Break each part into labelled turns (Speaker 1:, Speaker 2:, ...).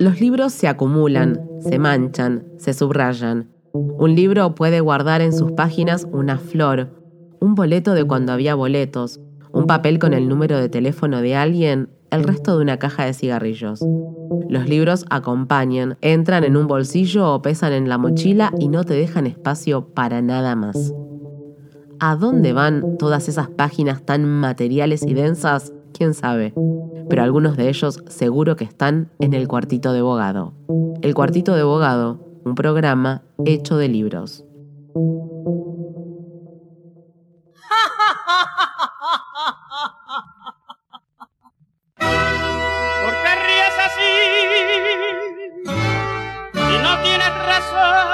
Speaker 1: Los libros se acumulan, se manchan, se subrayan. Un libro puede guardar en sus páginas una flor, un boleto de cuando había boletos, un papel con el número de teléfono de alguien, el resto de una caja de cigarrillos. Los libros acompañan, entran en un bolsillo o pesan en la mochila y no te dejan espacio para nada más. ¿A dónde van todas esas páginas tan materiales y densas? ¿Quién sabe? Pero algunos de ellos seguro que están en el cuartito de bogado. El cuartito de bogado, un programa hecho de libros.
Speaker 2: ¿Por qué ríes así? Y no tienes razón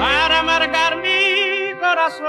Speaker 2: para marcar mi corazón.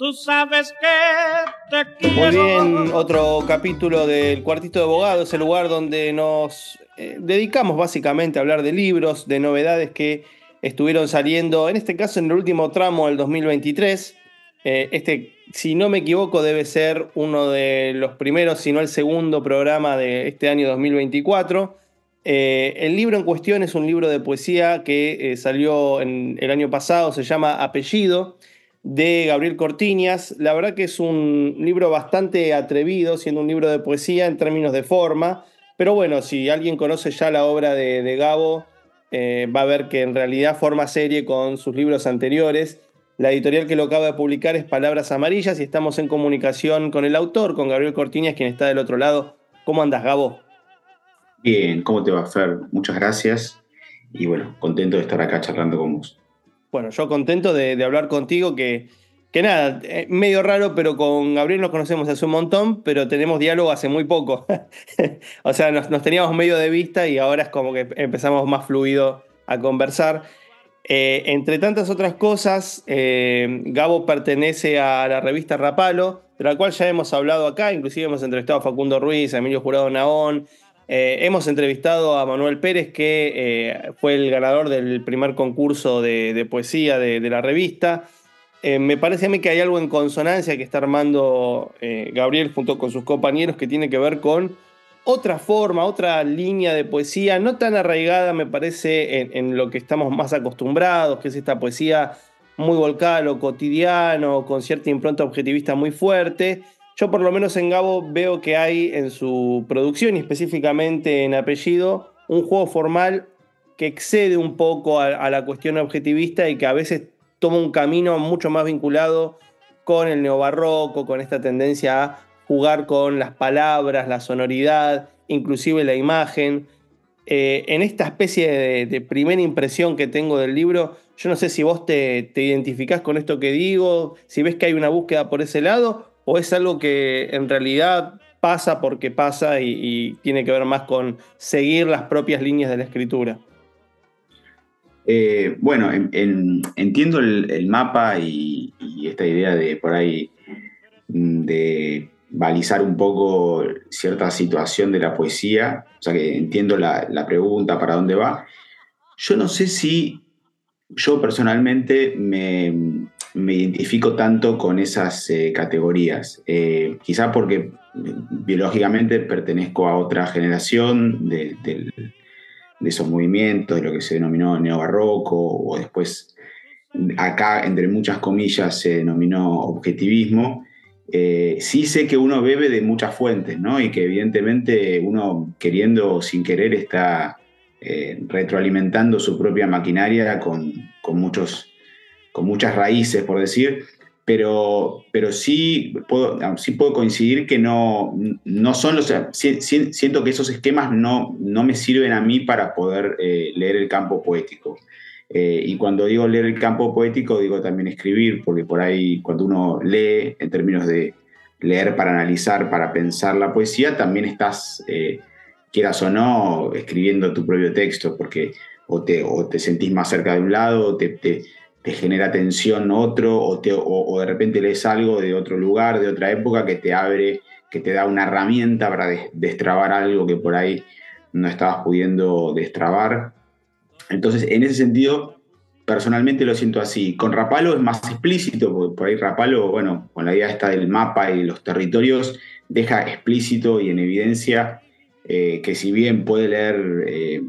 Speaker 2: Tú sabes que te quiero.
Speaker 3: Muy bien, otro capítulo del Cuartito de Abogados, el lugar donde nos eh, dedicamos básicamente a hablar de libros, de novedades que estuvieron saliendo, en este caso en el último tramo del 2023. Eh, este, si no me equivoco, debe ser uno de los primeros, si no el segundo programa de este año 2024. Eh, el libro en cuestión es un libro de poesía que salió en, el año pasado, se llama Apellido de Gabriel Cortiñas. La verdad que es un libro bastante atrevido, siendo un libro de poesía en términos de forma. Pero bueno, si alguien conoce ya la obra de, Gabo, eh, va a ver que en realidad forma serie con sus libros anteriores. La editorial que lo acaba de publicar es Palabras Amarillas y estamos en comunicación con el autor, con Gabriel Cortiñas, quien está del otro lado. ¿Cómo andas, Gabo?
Speaker 4: Bien, ¿cómo te va, Fer? Muchas gracias. Y bueno, contento de estar acá charlando con vos.
Speaker 3: Bueno, yo contento de, hablar contigo, que, que nada, eh, medio raro, pero con Gabriel nos conocemos hace un montón, pero tenemos diálogo hace muy poco. o sea, nos, teníamos medio de vista y ahora es como que empezamos más fluido a conversar. Eh, entre tantas otras cosas, eh, Gabo pertenece a la revista Rapalo, de la cual ya hemos hablado acá, inclusive hemos entrevistado a Facundo Ruiz, a Emilio Jurado Naón, eh, hemos entrevistado a Manuel Pérez, que eh, fue el ganador del primer concurso de, poesía de, la revista. Eh, me parece a mí que hay algo en consonancia que está armando Gabriel junto con sus compañeros que tiene que ver con otra forma, otra línea de poesía, no tan arraigada, me parece, en, en lo que estamos más acostumbrados, que es esta poesía muy volcada, lo cotidiano, con cierta impronta objetivista muy fuerte yo por lo menos en Gabo veo que hay en su producción y específicamente en apellido un juego formal que excede un poco a, la cuestión objetivista y que a veces toma un camino mucho más vinculado con el neobarroco, con esta tendencia a jugar con las palabras, la sonoridad, inclusive la imagen. Eh, en esta especie de, primera impresión que tengo del libro, yo no sé si vos te, te identificás con esto que digo, si ves que hay una búsqueda por ese lado, o es algo que en realidad pasa porque pasa y, tiene que ver más con seguir las propias líneas de la escritura?
Speaker 4: Eh, bueno, entiendo el, mapa y, esta idea de por ahí mm, de balizar un poco cierta situación de la poesía, o sea que entiendo la, la pregunta para dónde va. Yo no sé si yo personalmente me, me identifico tanto con esas eh, categorías. Eh, quizá porque biológicamente pertenezco a otra generación de, esos movimientos, de lo que se denominó neobarroco, o después acá, entre muchas comillas, se denominó objetivismo. Eh, sí sé que uno bebe de muchas fuentes, ¿no? Y que evidentemente uno, queriendo o sin querer, está retroalimentando su propia maquinaria con, con muchos con muchas raíces, por decir, pero, pero sí, puedo, sí puedo coincidir que no, no son los... siento que esos esquemas no, no me sirven a mí para poder eh, leer el campo poético. Eh, y cuando digo leer el campo poético, digo también escribir, porque por ahí cuando uno lee, en términos de leer para analizar, para pensar la poesía, también estás, eh, quieras o no, escribiendo tu propio texto, porque o te, o te sentís más cerca de un lado, o te, te genera tensión otro o, te, o, de repente lees algo de otro lugar, de otra época que te abre, que te da una herramienta para destrabar algo que por ahí no estabas pudiendo destrabar. Entonces, en ese sentido, personalmente lo siento así. Con Rapalo es más explícito, porque por ahí Rapalo, bueno, con la idea esta del mapa y los territorios, deja explícito y en evidencia eh, que si bien puede leer, eh,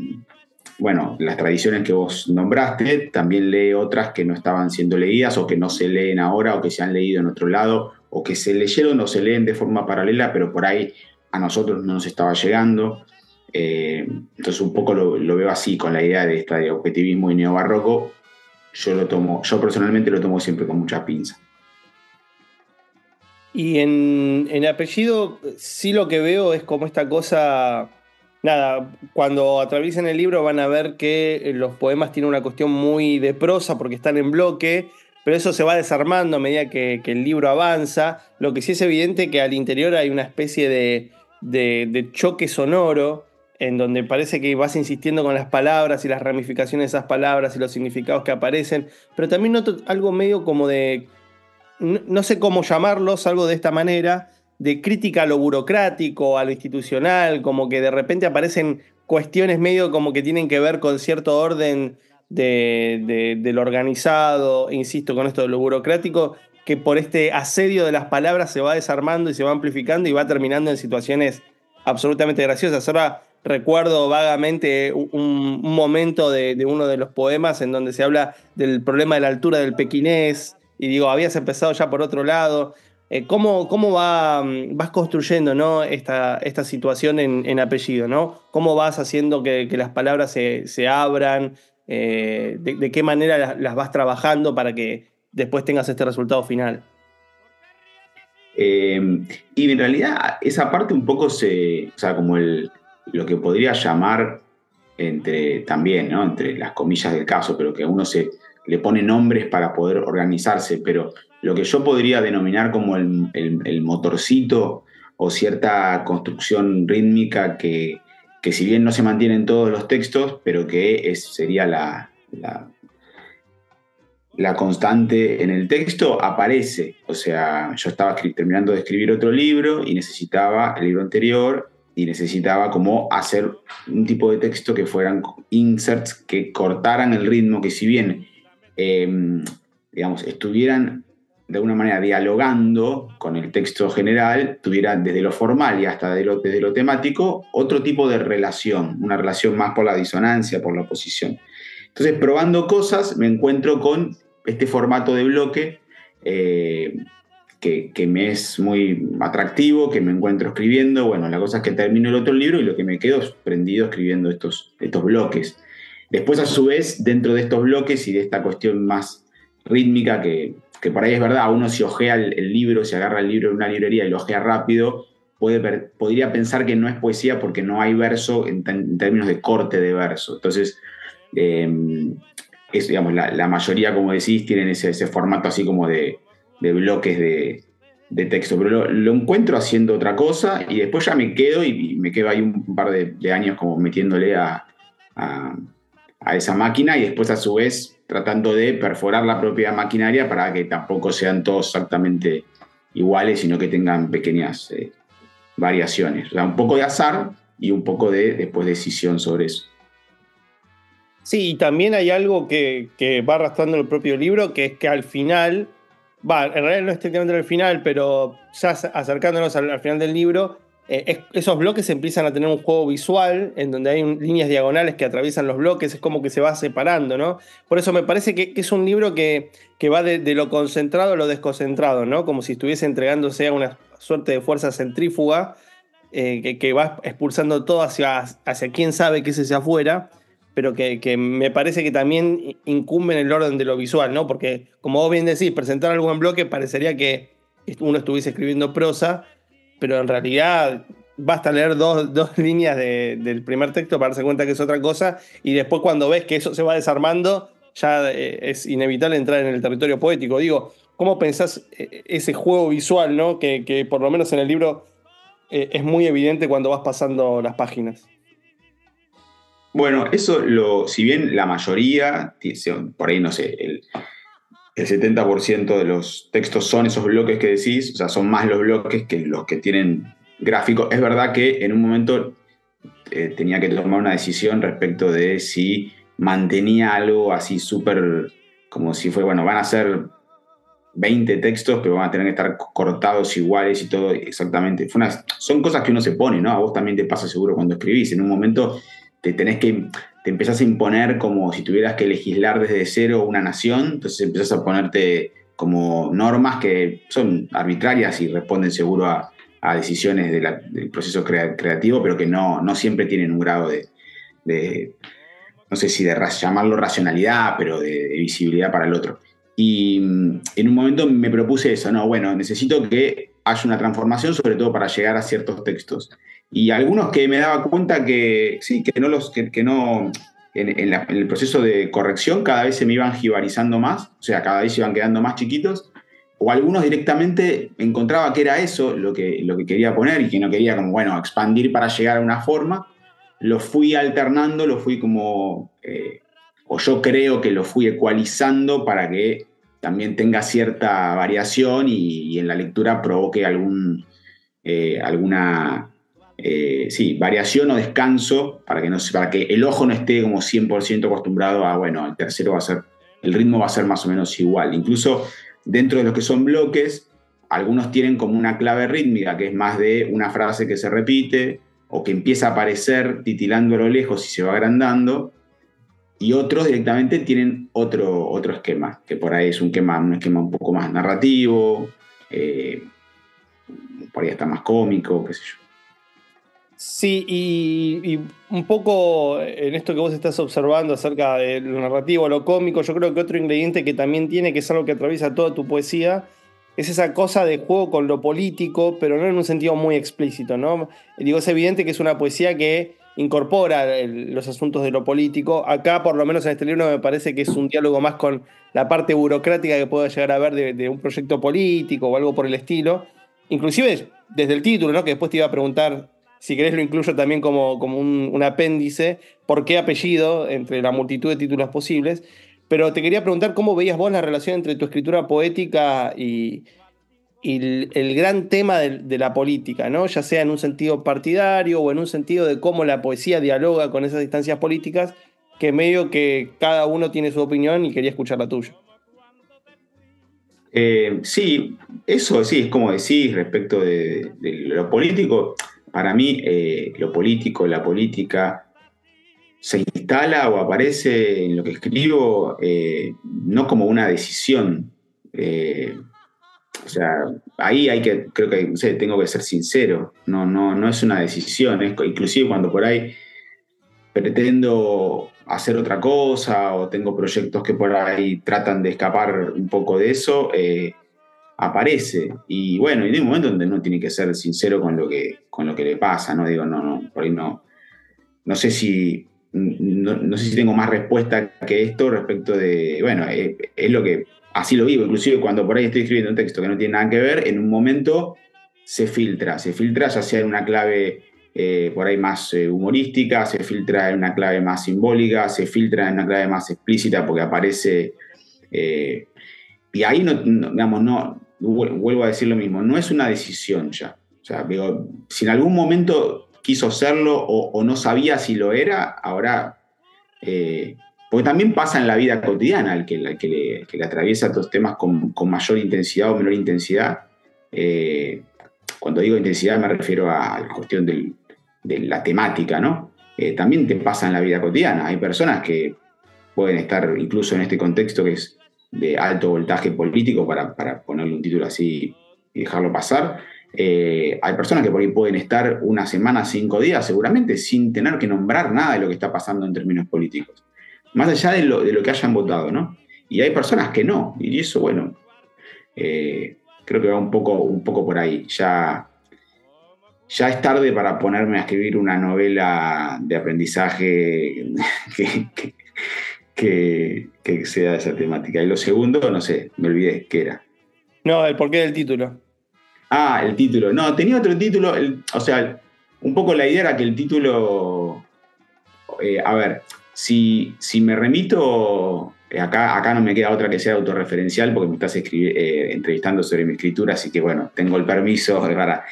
Speaker 4: bueno, las tradiciones que vos nombraste, también lee otras que no estaban siendo leídas o que no se leen ahora o que se han leído en otro lado o que se leyeron o se leen de forma paralela, pero por ahí a nosotros no nos estaba llegando. Eh, entonces un poco lo, veo así, con la idea de esta de objetivismo y neobarroco, yo lo tomo, yo personalmente lo tomo siempre con mucha pinza.
Speaker 3: Y en, en, apellido, sí lo que veo es como esta cosa. Nada, cuando atraviesen el libro van a ver que los poemas tienen una cuestión muy de prosa porque están en bloque, pero eso se va desarmando a medida que, el libro avanza. Lo que sí es evidente que al interior hay una especie de, de, choque sonoro en donde parece que vas insistiendo con las palabras y las ramificaciones de esas palabras y los significados que aparecen, pero también noto algo medio como de no, sé cómo llamarlos, algo de esta manera, de crítica a lo burocrático, a lo institucional, como que de repente aparecen cuestiones medio como que tienen que ver con cierto orden de, lo organizado, insisto con esto de lo burocrático, que por este asedio de las palabras se va desarmando y se va amplificando y va terminando en situaciones absolutamente graciosas. Ahora recuerdo vagamente un, momento de, de, uno de los poemas en donde se habla del problema de la altura del pequinés y digo, habías empezado ya por otro lado. Eh, ¿Cómo, cómo va, mm, vas construyendo ¿no? esta, esta situación en, apellido? ¿no? ¿Cómo vas haciendo que, las palabras se, abran? Eh, de, qué manera las, vas trabajando para que después tengas este resultado final?
Speaker 4: Em, y en realidad esa parte un poco se, o sea, como el, lo que podría llamar entre también, ¿no? entre las comillas del caso, pero que uno se, le pone nombres para poder organizarse, pero lo que yo podría denominar como el, motorcito o cierta construcción rítmica que, si bien no se mantiene en todos los textos, pero que es, sería la, la, constante en el texto, aparece. O sea, yo estaba terminando de escribir otro libro y necesitaba el libro anterior y necesitaba como hacer un tipo de texto que fueran inserts que cortaran el ritmo, que si bien Em, digamos, estuvieran de alguna manera dialogando con el texto general, tuvieran desde lo formal y hasta desde lo, desde lo temático otro tipo de relación, una relación más por la disonancia, por la oposición. Entonces, probando cosas, me encuentro con este formato de bloque eh, que, que, me es muy atractivo, que me encuentro escribiendo. Bueno, la cosa es que termino el otro libro y lo que me quedo es prendido escribiendo estos, estos bloques. Después, a su vez, dentro de estos bloques y de esta cuestión más rítmica, que, que por ahí es verdad, uno si ojea el, libro, si agarra el libro en una librería y lo ojea rápido, puede podría pensar que no es poesía porque no hay verso en, términos de corte de verso. Entonces, em, es, digamos, la, mayoría, como decís, tienen ese, formato así como de, bloques de, texto, pero lo, encuentro haciendo otra cosa y después ya me quedo y, me quedo ahí un par de, años como metiéndole a esa máquina y después a su vez tratando de perforar la propia maquinaria para que tampoco sean todos exactamente iguales, sino que tengan pequeñas eh, variaciones. O sea, un poco de azar y un poco de después decisión sobre eso.
Speaker 3: Sí, y también hay algo que, va arrastrando el propio libro, que es que al final, va, en realidad no es estrictamente al final, pero ya acercándonos al final del libro, eh, esos bloques empiezan a tener un juego visual en donde hay líneas diagonales que atraviesan los bloques, es como que se va separando, ¿no? Por eso me parece que, es un libro que, que va de, lo concentrado a lo desconcentrado, ¿no? Como si estuviese entregándose a una suerte de fuerza centrífuga eh, que, va expulsando todo hacia, hacia quién sabe qué es hacia afuera, pero que, que, me parece que también incumbe en el orden de lo visual, ¿no? Porque, como vos bien decís, presentar algo en bloque parecería que uno estuviese escribiendo prosa pero en realidad basta leer dos, líneas del primer texto para darse cuenta que es otra cosa, y después cuando ves que eso se va desarmando, ya eh, es inevitable entrar en el territorio poético. Digo, ¿cómo pensás eh, ese juego visual, ¿no? que, por lo menos en el libro eh, es muy evidente cuando vas pasando las páginas?
Speaker 4: Bueno, eso lo, si bien la mayoría, por ahí no sé, el, el 70% de los textos son esos bloques que decís, o sea, son más los bloques que los que tienen gráfico. Es verdad que en un momento eh, tenía que tomar una decisión respecto de si mantenía algo así súper, como si fue, bueno, van a ser 20 textos, pero van a tener que estar cortados iguales y todo exactamente. son cosas que uno se pone, ¿no? A vos también te pasa seguro cuando escribís. En un momento te tenés que, te empezás a imponer como si tuvieras que legislar desde cero una nación, entonces empezás a ponerte como normas que son arbitrarias y responden seguro a, decisiones del proceso creativo, pero que no, no siempre tienen un grado de, no sé si de llamarlo racionalidad, pero de visibilidad para el otro. Y mm, en un momento me propuse eso, no, bueno, necesito que haya una transformación, sobre todo para llegar a ciertos textos. Y algunos que me daba cuenta que sí, que no los, que, no, en, el proceso de corrección cada vez se me iban jibarizando más, o sea, cada vez iban quedando más chiquitos, o algunos directamente encontraba que era eso lo que, lo que quería poner y que no quería como, bueno, expandir para llegar a una forma, lo fui alternando, lo fui como eh, o yo creo que lo fui ecualizando para que también tenga cierta variación y, en la lectura provoque algún, eh, alguna eh, sí, variación o descanso para que, no, para que el ojo no esté como 100% acostumbrado a, bueno, el tercero va a ser, el ritmo va a ser más o menos igual. Incluso dentro de los que son bloques, algunos tienen como una clave rítmica, que es más de una frase que se repite o que empieza a aparecer titilando a lo lejos y se va agrandando, y otros directamente tienen otro, esquema, que por ahí es un esquema, un esquema un poco más narrativo, eh, por ahí está más cómico, qué sé yo.
Speaker 3: Sí, y, un poco en esto que vos estás observando acerca de lo narrativo, lo cómico, yo creo que otro ingrediente que también tiene, que es algo que atraviesa toda tu poesía, es esa cosa de juego con lo político, pero no en un sentido muy explícito, ¿no? Digo, es evidente que es una poesía que incorpora los asuntos de lo político. Acá, por lo menos en este libro, me parece que es un diálogo más con la parte burocrática que pueda llegar a haber de, un proyecto político o algo por el estilo. Inclusive desde el título, ¿no? que después te iba a preguntar, si querés lo incluyo también como, como un, apéndice, por qué apellido entre la multitud de títulos posibles. Pero te quería preguntar cómo veías vos la relación entre tu escritura poética y, y el, gran tema de, la política, ¿no? ya sea en un sentido partidario o en un sentido de cómo la poesía dialoga con esas instancias políticas, que medio que cada uno tiene su opinión y quería escuchar la tuya.
Speaker 4: Eh, sí, eso sí, es como decís respecto de, lo político. Para mí, eh, lo político, la política, se instala o aparece en lo que escribo eh, no como una decisión o sea, ahí hay que, creo que, tengo que ser sincero, no, no, no es una decisión, es, inclusive cuando por ahí pretendo hacer otra cosa o tengo proyectos que por ahí tratan de escapar un poco de eso, eh, aparece. Y bueno, y hay un momento donde uno tiene que ser sincero con lo que, con lo que le pasa, ¿no? Digo, no, no, por ahí no, no sé si, no, sé si tengo más respuesta que esto respecto de, bueno, eh, es lo que así lo vivo, inclusive cuando por ahí estoy escribiendo un texto que no tiene nada que ver, en un momento se filtra, se filtra ya sea en una clave eh, por ahí más eh, humorística, se filtra en una clave más simbólica, se filtra en una clave más explícita porque aparece... Y ahí no, digamos, no, vuelvo a decir lo mismo, no es una decisión ya. O sea, si en algún momento quiso serlo o, no sabía si lo era, ahora porque también pasa en la vida cotidiana, el que, le, atraviesa estos temas con, mayor intensidad o menor intensidad. Eh, cuando digo intensidad me refiero a la cuestión de la temática, ¿no? Eh, también te pasa en la vida cotidiana. Hay personas que pueden estar incluso en este contexto que es de alto voltaje político, para, ponerle un título así y dejarlo pasar. Eh, hay personas que por ahí pueden estar una semana, cinco días, seguramente, sin tener que nombrar nada de lo que está pasando en términos políticos más allá de lo, de lo que hayan votado, ¿no? Y hay personas que no, y eso, bueno, eh, creo que va un poco, un poco por ahí. Ya, ya es tarde para ponerme a escribir una novela de aprendizaje que, sea de esa temática. Y lo segundo, no sé, me olvidé qué era.
Speaker 3: No, el porqué del título.
Speaker 4: Ah, el título. No, tenía otro título. o sea, un poco la idea era que el título. Eh, a ver, si, me remito, eh, acá, acá no me queda otra que sea autorreferencial porque me estás eh, entrevistando sobre mi escritura, así que bueno, tengo el permiso para...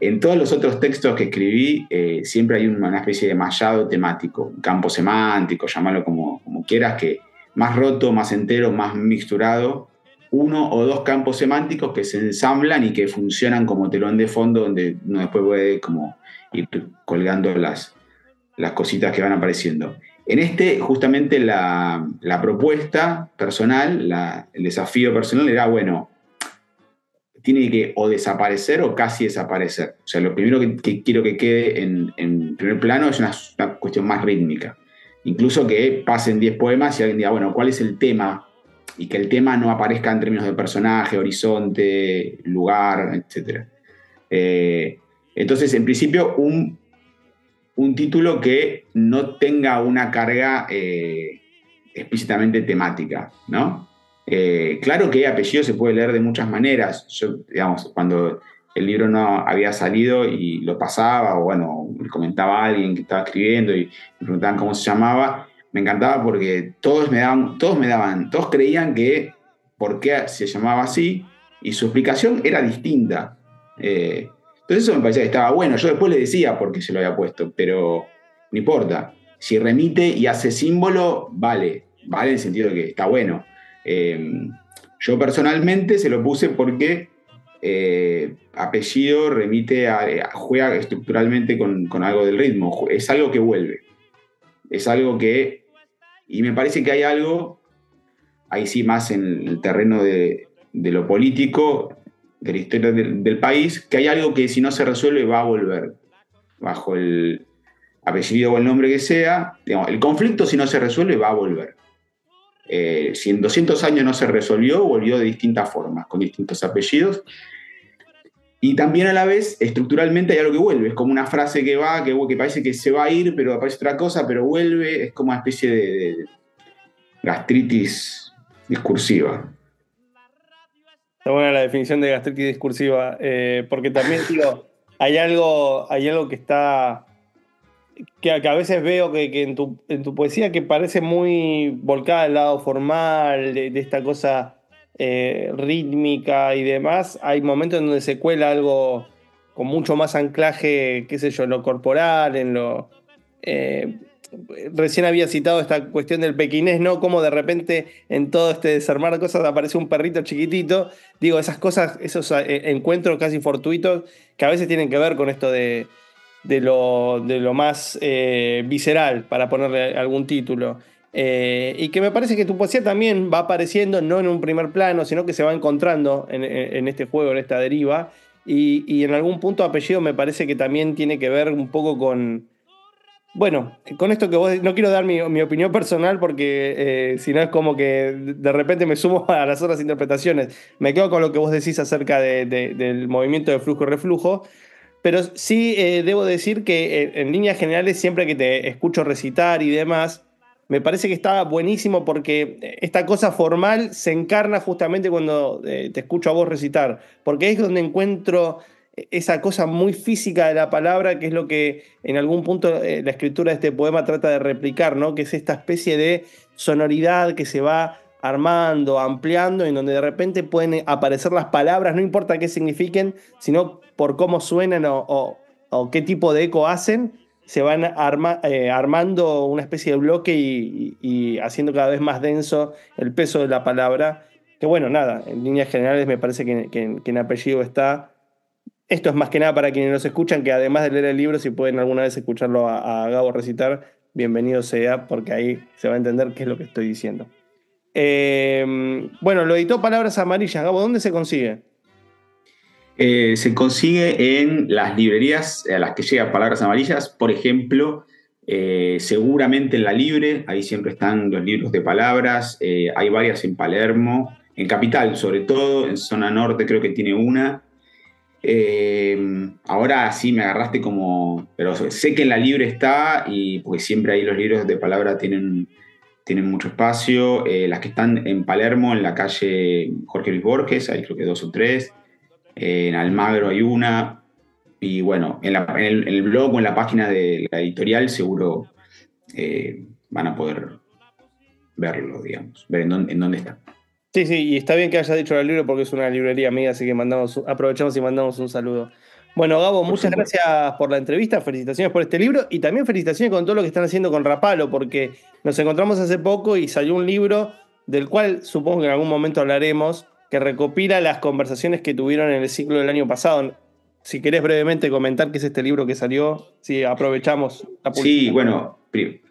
Speaker 4: En todos los otros textos que escribí eh, siempre hay una especie de mallado temático, un campo semántico, llámalo como, quieras, que más roto, más entero, más mixturado, uno o dos campos semánticos que se ensamblan y que funcionan como telón de fondo donde uno después puede como ir colgando las, las cositas que van apareciendo. En este, justamente la, propuesta personal, el desafío personal era, bueno, tiene que o desaparecer o casi desaparecer. O sea, lo primero que, quiero que quede en, primer plano es una, cuestión más rítmica. Incluso que pasen 10 poemas y alguien diga, bueno, ¿cuál es el tema y que el tema no aparezca en términos de personaje, horizonte, lugar, etc. Eh, entonces, en principio, un, un, título que no tenga una carga eh, explícitamente temática, ¿no? Eh, claro que apellido se puede leer de muchas maneras. Yo, digamos, cuando el libro no había salido y lo pasaba, o bueno, me comentaba a alguien que estaba escribiendo y me preguntaban cómo se llamaba, me encantaba porque todos me daban, todos me daban, todos creían que por qué se llamaba así y su explicación era distinta. Eh, entonces eso me parecía que estaba bueno. Yo después le decía por qué se lo había puesto, pero no importa. Si remite y hace símbolo, vale, vale en el sentido de que está bueno. Eh, yo personalmente se lo puse porque eh, apellido remite a, juega estructuralmente con, algo del ritmo, es algo que vuelve. Es algo que, y me parece que hay algo, ahí sí más en el terreno de, lo político, de la historia del, país, que hay algo que si no se resuelve va a volver, bajo el apellido o el nombre que sea, el conflicto si no se resuelve va a volver. Eh, si en 200 años no se resolvió, volvió de distintas formas, con distintos apellidos, y también a la vez, estructuralmente hay algo que vuelve, es como una frase que va, que, que parece que se va a ir, pero aparece otra cosa, pero vuelve, es como una especie de, gastritis discursiva.
Speaker 3: Está buena la definición de gastritis discursiva, eh, porque también, digo, hay algo, hay algo que está, que, a veces veo que, en, tu, poesía que parece muy volcada al lado formal, de esta cosa eh, rítmica y demás, hay momentos en donde se cuela algo con mucho más anclaje, qué sé yo, en lo corporal, en lo... Eh, recién había citado esta cuestión del pequinés, ¿no? Como de repente en todo este desarmar cosas aparece un perrito chiquitito. Digo, esas cosas, esos eh, encuentros casi fortuitos que a veces tienen que ver con esto de, lo, de lo, más visceral, para ponerle algún título. Eh, y que me parece que tu poesía también va apareciendo, no en un primer plano, sino que se va encontrando en, este juego, en esta deriva. Y, en algún punto apellido me parece que también tiene que ver un poco con... Bueno, con esto que vos... No quiero dar mi, opinión personal porque eh, si no es como que de repente me sumo a las otras interpretaciones. Me quedo con lo que vos decís acerca del movimiento de flujo y reflujo. Pero sí eh, debo decir que en líneas generales, siempre que te escucho recitar y demás, me parece que está buenísimo porque esta cosa formal se encarna justamente cuando eh, te escucho a vos recitar, porque es donde encuentro esa cosa muy física de la palabra, que es lo que en algún punto eh, la escritura de este poema trata de replicar, ¿no? que es esta especie de sonoridad que se va armando, ampliando, en donde de repente pueden aparecer las palabras, no importa qué signifiquen, sino por cómo suenan o qué tipo de eco hacen, se van eh, armando una especie de bloque y, haciendo cada vez más denso el peso de la palabra. Que bueno, nada, en líneas generales me parece que, en apellido está. Esto es más que nada para quienes nos escuchan, que además de leer el libro, si pueden alguna vez escucharlo a, Gabo recitar, bienvenido sea, porque ahí se va a entender qué es lo que estoy diciendo. Eh, bueno, lo editó Palabras Amarillas. Gabo, ¿dónde se consigue?
Speaker 4: Eh, se consigue en las librerías a las que llegan palabras amarillas, por ejemplo, eh, seguramente en la Libre, ahí siempre están los libros de palabras, eh, hay varias en Palermo, en Capital sobre todo, en zona norte creo que tiene una. ahora sí me agarraste como, pero sé que en la Libre está y pues siempre ahí los libros de palabra tienen, tienen mucho espacio. las que están en Palermo, en la calle Jorge Luis Borges, hay creo que dos o tres en Almagro hay una, y bueno, en, el, blog o en la página de la editorial seguro eh, van a poder verlo, digamos, ver en dónde, está.
Speaker 3: Sí, sí, y está bien que hayas dicho el libro porque es una librería amiga, así que mandamos, aprovechamos y mandamos un saludo. Bueno, Gabo, muchas gracias por la entrevista, felicitaciones por este libro y también felicitaciones con todo lo que están haciendo con Rapalo, porque nos encontramos hace poco y salió un libro del cual supongo que en algún momento hablaremos, que recopila las conversaciones que tuvieron en el ciclo del año pasado. Si querés brevemente comentar qué es este libro que salió, si aprovechamos
Speaker 4: la publicidad. Sí, bueno,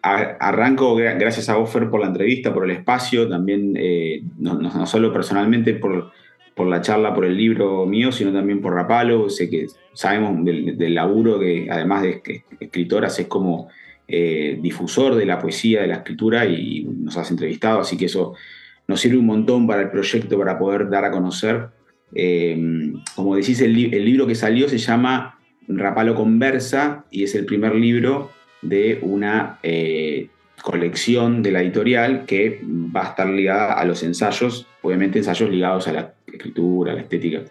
Speaker 4: arranco gracias a Offer por la entrevista, por el espacio, también eh, no, solo personalmente por, por la charla, por el libro mío, sino también por Rapalo. Sé que sabemos del, laburo que además de escritoras es como eh, difusor de la poesía, de la escritura y nos has entrevistado, así que eso nos sirve un montón para el proyecto, para poder dar a conocer eh, como decís, el, libro que salió se llama Rapalo Conversa y es el primer libro de una eh, colección de la editorial que va a estar ligada a los ensayos, obviamente ensayos ligados a la escritura, la estética.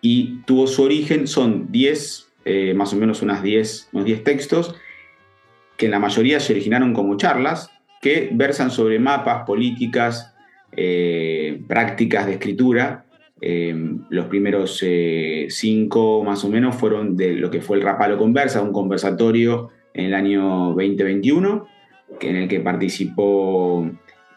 Speaker 4: Y tuvo su origen, son 10, eh, más o menos unas 10, unos 10 textos, que en la mayoría se originaron como charlas, que versan sobre mapas, políticas, prácticas de escritura Em, los primeros eh, cinco más o menos fueron de lo que fue el Rapalo Conversa, un conversatorio en el año 2021, en el que participó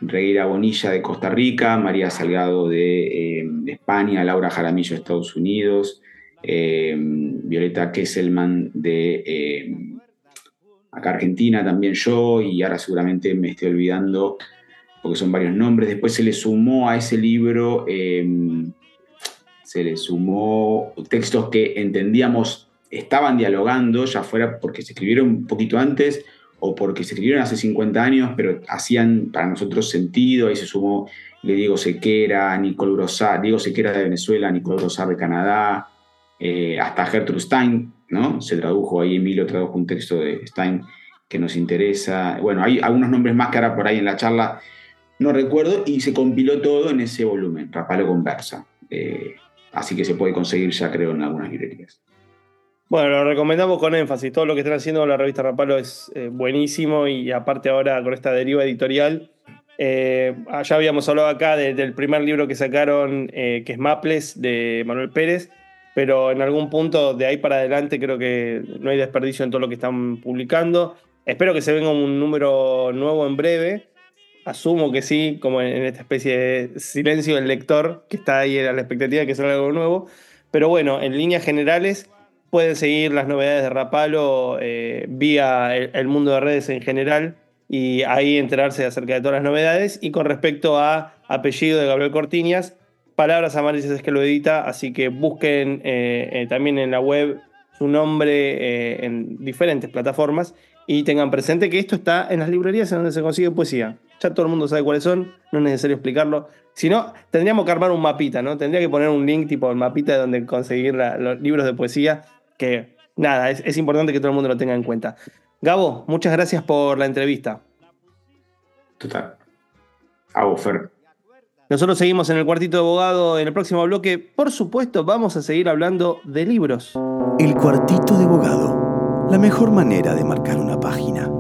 Speaker 4: Reira Bonilla de Costa Rica, María Salgado de, em, España, Laura Jaramillo de Estados Unidos, em, Violeta Kesselman de acá Argentina, también yo, y ahora seguramente me estoy olvidando porque son varios nombres. Después se le sumó a ese libro se le sumó textos que entendíamos estaban dialogando, ya fuera porque se escribieron un poquito antes o porque se escribieron hace 50 años, pero hacían para nosotros sentido. Ahí se sumó le Diego Sequera, Nicole Grosar, Diego Sequera de Venezuela, Nicole Grosar de Canadá, eh, hasta Gertrude Stein, ¿no? Se tradujo ahí, Emilio tradujo un texto de Stein que nos interesa. Bueno, hay algunos nombres más que ahora por ahí en la charla no recuerdo, y se compiló todo en ese volumen, Rapalo Conversa. Eh, Así que se puede conseguir ya, creo, en algunas librerías.
Speaker 3: Bueno, lo recomendamos con énfasis. Todo lo que están haciendo la revista Rapalo es eh, buenísimo y aparte ahora con esta deriva editorial. Eh, ya habíamos hablado acá del primer libro que sacaron, eh, que es Maples, de Manuel Pérez, pero en algún punto de ahí para adelante creo que no hay desperdicio en todo lo que están publicando. Espero que se venga un número nuevo en breve. Asumo que sí, como en, esta especie de silencio del lector que está ahí a la expectativa de que salga algo nuevo. Pero bueno, en líneas generales pueden seguir las novedades de Rapalo eh, vía el, mundo de redes en general y ahí enterarse acerca de todas las novedades. Y con respecto a apellido de Gabriel Cortiñas, Palabras Amarillas es que lo edita, así que busquen eh, eh, también en la web su nombre en diferentes plataformas y tengan presente que esto está en las librerías en donde se consigue poesía. Ya todo el mundo sabe cuáles son, no es necesario explicarlo. Si no, tendríamos que armar un mapita, ¿no? Tendría que poner un link tipo el mapita de donde conseguir los libros de poesía, que nada, es, importante que todo el mundo lo tenga en cuenta. Gabo, muchas gracias por la entrevista.
Speaker 4: Total. A Fer.
Speaker 3: Nosotros seguimos en el cuartito de abogado en el próximo bloque. Por supuesto, vamos a seguir hablando de libros.
Speaker 5: El cuartito de abogado la mejor manera de marcar una página.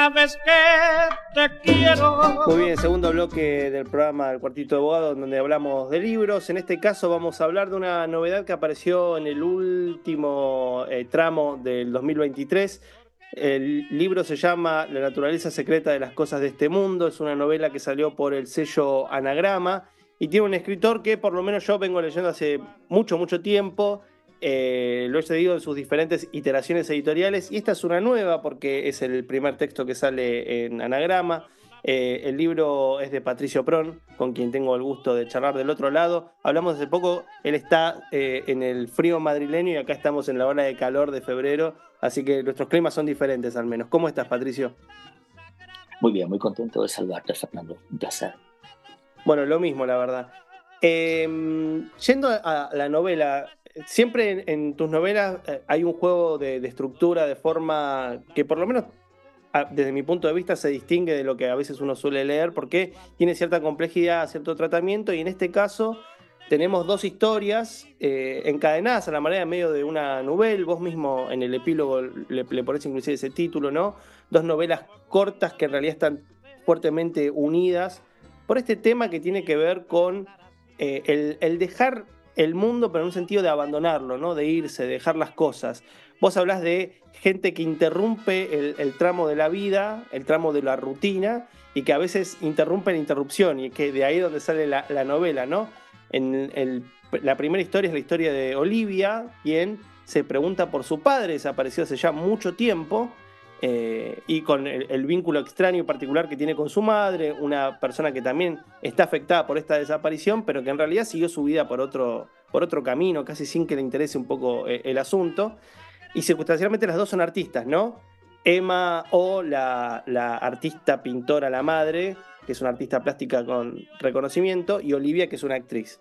Speaker 2: Sabes que te quiero.
Speaker 3: Muy bien, segundo bloque del programa del Cuartito de Abogado, donde hablamos de libros. En este caso vamos a hablar de una novedad que apareció en el último eh, tramo del 2023. El libro se llama La naturaleza secreta de las cosas de este mundo. Es una novela que salió por el sello Anagrama y tiene un escritor que por lo menos yo vengo leyendo hace mucho, mucho tiempo eh, lo he cedido en sus diferentes iteraciones editoriales y esta es una nueva porque es el primer texto que sale en anagrama. Eh, el libro es de Patricio Pron, con quien tengo el gusto de charlar del otro lado. Hablamos hace poco, él está eh, en el frío madrileño y acá estamos en la ola de calor de febrero, así que nuestros climas son diferentes al menos. ¿Cómo estás, Patricio?
Speaker 6: Muy bien, muy contento de saludarte, Fernando. Un placer.
Speaker 3: Bueno, lo mismo, la verdad. yendo a la novela, siempre en, tus novelas eh, hay un juego de, estructura, de forma que por lo menos desde mi punto de vista se distingue de lo que a veces uno suele leer porque tiene cierta complejidad, cierto tratamiento y en este caso tenemos dos historias eh, encadenadas a la manera medio de una novela. Vos mismo en el epílogo le, le pones inclusive ese título, ¿no? Dos novelas cortas que en realidad están fuertemente unidas por este tema que tiene que ver con eh, el dejar el mundo, pero en un sentido de abandonarlo, ¿no? De irse, de dejar las cosas. Vos hablás de gente que interrumpe el, tramo de la vida, el tramo de la rutina, y que a veces interrumpe la interrupción, y que de ahí es donde sale la, la novela, ¿no? En el- la primera historia es la historia de Olivia, quien se pregunta por su padre, desapareció hace ya mucho tiempo, eh, y con el, vínculo extraño y particular que tiene con su madre, una persona que también está afectada por esta desaparición, pero que en realidad siguió su vida por otro, por otro camino, casi sin que le interese un poco eh, el asunto. Y circunstancialmente las dos son artistas, ¿no? Emma o la, la artista pintora, la madre, que es una artista plástica con reconocimiento, y Olivia, que es una actriz.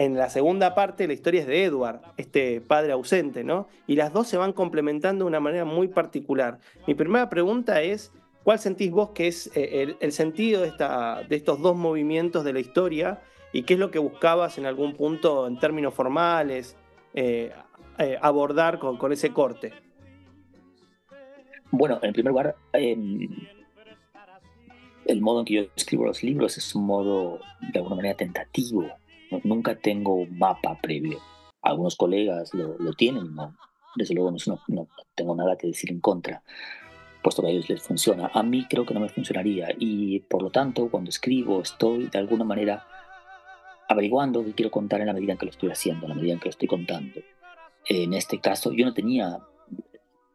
Speaker 3: En la segunda parte la historia es de Edward, este padre ausente, ¿no? Y las dos se van complementando de una manera muy particular. Mi primera pregunta es, ¿cuál sentís vos que es eh, el, sentido de, esta, de estos dos movimientos de la historia y qué es lo que buscabas en algún punto en términos formales eh, eh, abordar con, con ese corte?
Speaker 6: Bueno, en primer lugar, em, el modo en que yo escribo los libros es un modo de alguna manera tentativo. Nunca tengo un mapa previo. Algunos colegas lo, lo tienen, no, desde luego no- no tengo nada que decir en contra, puesto que a ellos les funciona. A mí creo que no me funcionaría y por lo tanto cuando escribo estoy de alguna manera averiguando qué quiero contar en la medida en que lo estoy haciendo, en la medida en que lo estoy contando. En este caso yo no tenía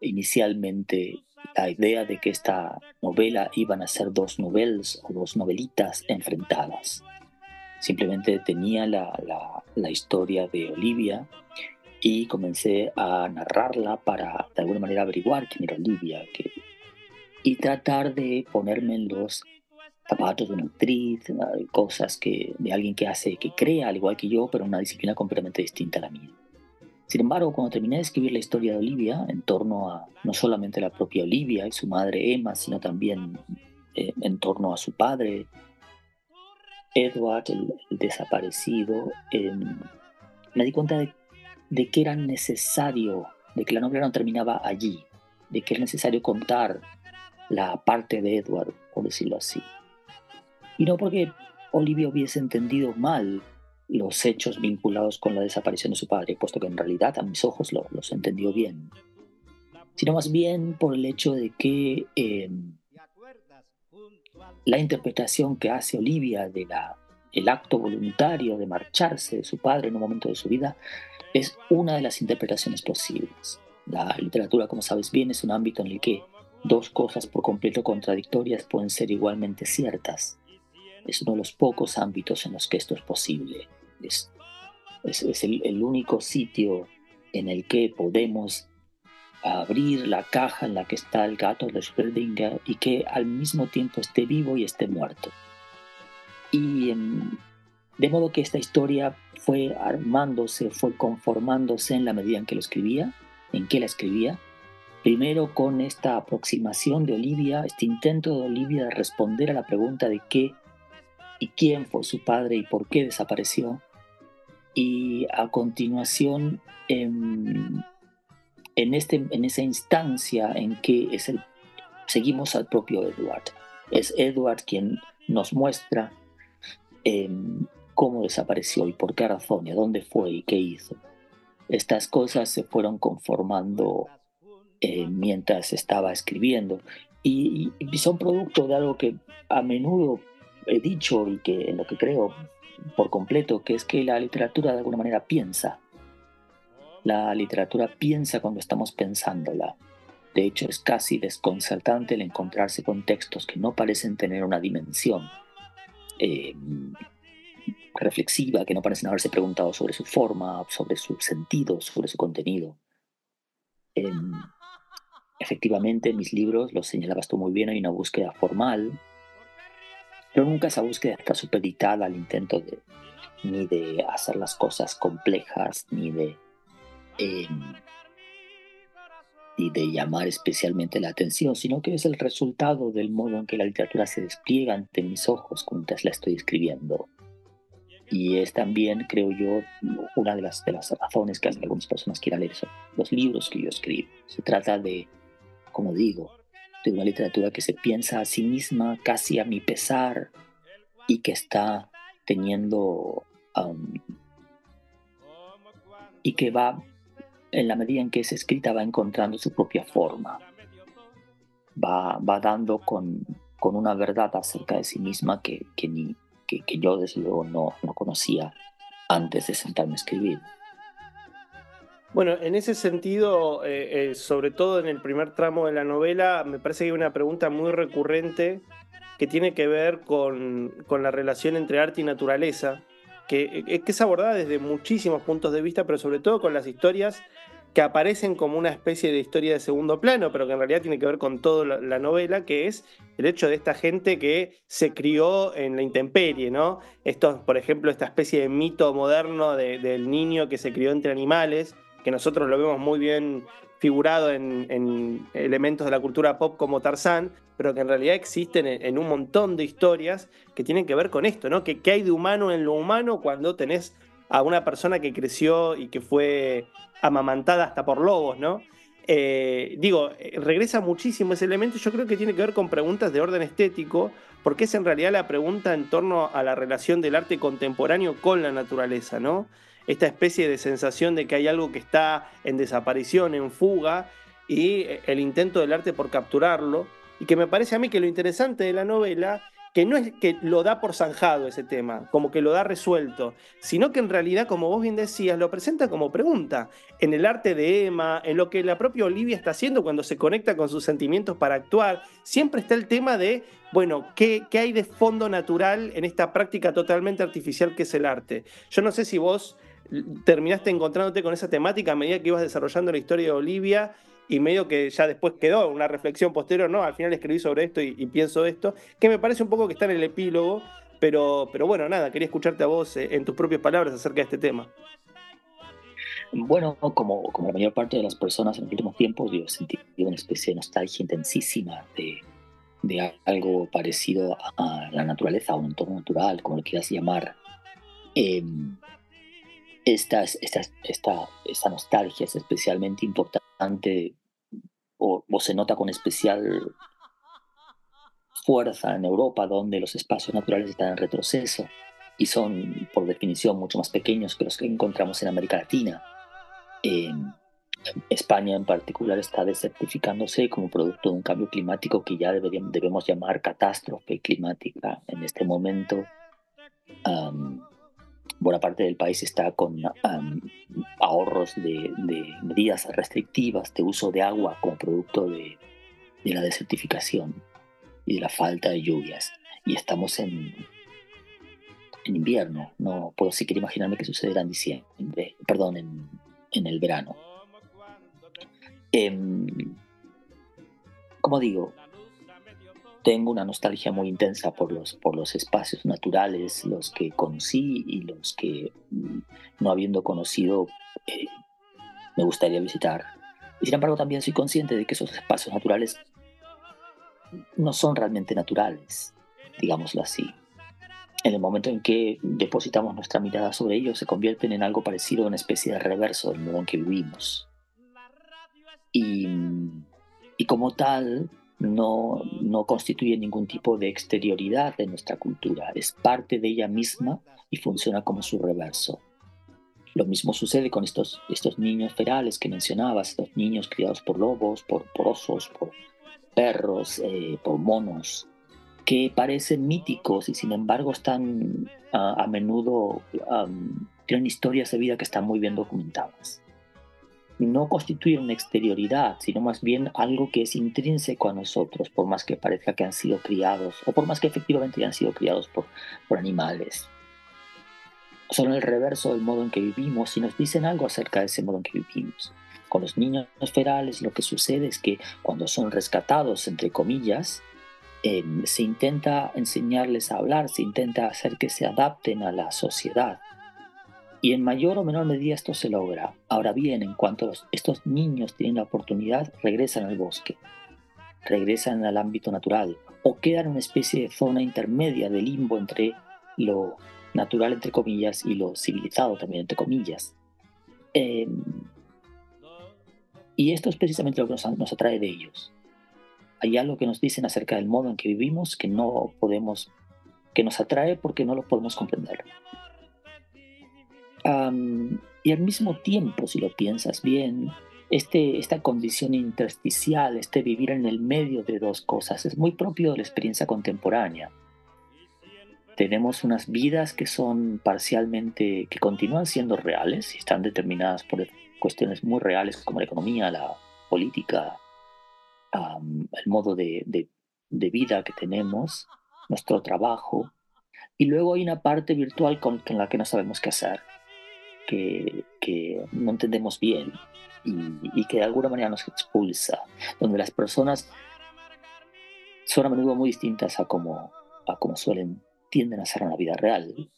Speaker 6: inicialmente la idea de que esta novela iban a ser dos novelas o dos novelitas enfrentadas. Simplemente tenía la, la- historia de Olivia y comencé a narrarla para de alguna manera averiguar quién era Olivia que- y tratar de ponerme en los zapatos de una actriz, cosas que, de alguien que hace, que crea al igual que yo, pero una disciplina completamente distinta a la mía. Sin embargo, cuando terminé de escribir la historia de Olivia, en torno a no solamente la propia Olivia y su madre Emma, sino también eh, en torno a su padre, Edward, el, desaparecido, eh, me di cuenta de, que era necesario, de que la novela no terminaba allí, de que era necesario contar la parte de Edward, por decirlo así. Y no porque Olivia hubiese entendido mal los hechos vinculados con la desaparición de su padre, puesto que en realidad a mis ojos lo- los entendió bien, sino más bien por el hecho de que eh, la interpretación que hace Olivia de la, el acto voluntario de marcharse de su padre en un momento de su vida es una de las interpretaciones posibles. La literatura, como sabes bien, es un ámbito en el que dos cosas por completo contradictorias pueden ser igualmente ciertas. Es uno de los pocos ámbitos en los que esto es posible. Es, el único sitio en el que podemos abrir la caja en la que está el gato de Schrödinger y que al mismo tiempo esté vivo y esté muerto. Y em, de modo que esta historia fue armándose, fue conformándose en la medida en que lo escribía, en que la escribía. Primero con esta aproximación de Olivia, este intento de Olivia de responder a la pregunta de qué y quién fue su padre y por qué desapareció. Y a continuación, em, en, este, en esa instancia en que es el, seguimos al propio Edward. Es Edward quien nos muestra em, cómo desapareció y por qué razón, y a dónde fue y qué hizo. Estas cosas se fueron conformando eh, mientras estaba escribiendo y, y- son producto de algo que a menudo he dicho y que en lo que creo por completo, que es que la literatura de alguna manera piensa. La literatura piensa cuando estamos pensándola. De hecho, es casi desconcertante el encontrarse con textos que no parecen tener una dimensión eh, reflexiva, que no parecen haberse preguntado sobre su forma, sobre su sentido, sobre su contenido. Em, efectivamente, en mis libros, lo señalabas tú muy bien, hay una búsqueda formal, pero nunca esa búsqueda está supeditada al intento de ni de hacer las cosas complejas, ni de, em, ni de llamar especialmente la atención, sino que es el resultado del modo en que la literatura se despliega ante mis ojos mientras la estoy escribiendo. Y es también, creo yo, una de las, de las razones que hacen que algunas personas quieran leer los libros que yo escribo. Se trata de, como digo, de una literatura que se piensa a sí misma casi a mi pesar y que está teniendo y que va, en la medida en que es escrita, va encontrando su propia forma, va, va dando con, con una verdad acerca de sí misma que, que, ni, que, que yo desde luego no, no conocía antes de sentarme a escribir.
Speaker 3: Bueno, en ese sentido, eh, eh, sobre todo en el primer tramo de la novela, me parece que hay una pregunta muy recurrente que tiene que ver con, con la relación entre arte y naturaleza, que, eh, que, es abordada desde muchísimos puntos de vista, pero sobre todo con las historias que aparecen como una especie de historia de segundo plano, pero que en realidad tiene que ver con toda la, novela, que es el hecho de esta gente que se crió en la intemperie, ¿no? Esto, por ejemplo, esta especie de mito moderno del niño que se crió entre animales, que nosotros lo vemos muy bien figurado en, elementos de la cultura pop como Tarzán, pero que en realidad existen en, un montón de historias que tienen que ver con esto, ¿no? Que, ¿Qué hay de humano en lo humano cuando tenés a una persona que creció y que fue amamantada hasta por lobos, ¿no? Eh, digo, eh, regresa muchísimo ese elemento, yo creo que tiene que ver con preguntas de orden estético, porque es en realidad la pregunta en torno a la relación del arte contemporáneo con la naturaleza, ¿no? Esta especie de sensación de que hay algo que está en desaparición, en fuga, y eh, el intento del arte por capturarlo, y que me parece a mí que lo interesante de la novela que no es que lo da por zanjado ese tema, como que lo da resuelto, sino que en realidad, como vos bien decías, lo presenta como pregunta. En el arte de Emma, en lo que la propia Olivia está haciendo cuando se conecta con sus sentimientos para actuar, siempre está el tema de, bueno, ¿qué, qué hay de fondo natural en esta práctica totalmente artificial que es el arte? Yo no sé si vos terminaste encontrándote con esa temática a medida que ibas desarrollando la historia de Olivia y medio que ya después quedó una reflexión posterior, no, al final escribí sobre esto y, pienso esto, que me parece un poco que está en el epílogo, pero, pero bueno, nada, quería escucharte a vos eh, en tus propias palabras acerca de este tema.
Speaker 6: Bueno, como, como la mayor parte de las personas en los últimos tiempos, yo he sentido una especie de nostalgia intensísima de, de algo parecido a la naturaleza, a un entorno natural, como lo quieras llamar. Em, esta, esta, esta, esta nostalgia es especialmente importante o, se nota con especial fuerza en Europa, donde los espacios naturales están en retroceso y son, por definición, mucho más pequeños que los que encontramos en América Latina. España en particular está desertificándose como producto de un cambio climático que ya deberíamos, debemos llamar catástrofe climática en este momento buena parte del país está con ahorros de, medidas restrictivas de uso de agua como producto de, la desertificación y de la falta de lluvias. Y estamos en, en invierno, no puedo siquiera imaginarme qué sucederá en diciembre, perdón, en, el verano. Em, como digo, tengo una nostalgia muy intensa por los, por los espacios naturales, los que conocí y los que, mm, no habiendo conocido, eh, me gustaría visitar. Y sin embargo, también soy consciente de que esos espacios naturales no son realmente naturales, digámoslo así. En el momento en que depositamos nuestra mirada sobre ellos, se convierten en algo parecido a una especie de reverso del modo en que vivimos. Y, y como tal, no, constituye ningún tipo de exterioridad de nuestra cultura, es parte de ella misma y funciona como su reverso. Lo mismo sucede con estos, estos niños ferales que mencionabas, estos niños criados por lobos, por, por osos, por perros, eh, por monos, que parecen míticos y sin embargo están ah, a menudo, tienen historias de vida que están muy bien documentadas no constituye una exterioridad, sino más bien algo que es intrínseco a nosotros, por más que parezca que han sido criados, o por más que efectivamente hayan sido criados por, por animales. Son el reverso del modo en que vivimos y nos dicen algo acerca de ese modo en que vivimos. Con los niños ferales lo que sucede es que cuando son rescatados, entre comillas, em, se intenta enseñarles a hablar, se intenta hacer que se adapten a la sociedad y en mayor o menor medida esto se logra. Ahora bien, en cuanto estos niños tienen la oportunidad, regresan al bosque, regresan al ámbito natural o quedan en una especie de zona intermedia de limbo entre lo, natural, entre comillas, y lo civilizado también, entre comillas. Em, y esto es precisamente lo que nos, nos atrae de ellos. Hay algo que nos dicen acerca del modo en que vivimos que no podemos, que nos atrae porque no lo podemos comprender. Y al mismo tiempo, si lo piensas bien, este, esta condición intersticial, este vivir en el medio de dos cosas, es muy propio de la experiencia contemporánea. Tenemos unas vidas que son parcialmente, que continúan siendo reales y están determinadas por cuestiones muy reales como la economía, la política, el modo de, de, vida que tenemos, nuestro trabajo. Y luego hay una parte virtual con, con la que no sabemos qué hacer, que, no entendemos bien y, que de alguna manera nos expulsa, donde las personas son a menudo muy distintas a como, a como suelen, tienden a ser en la vida real.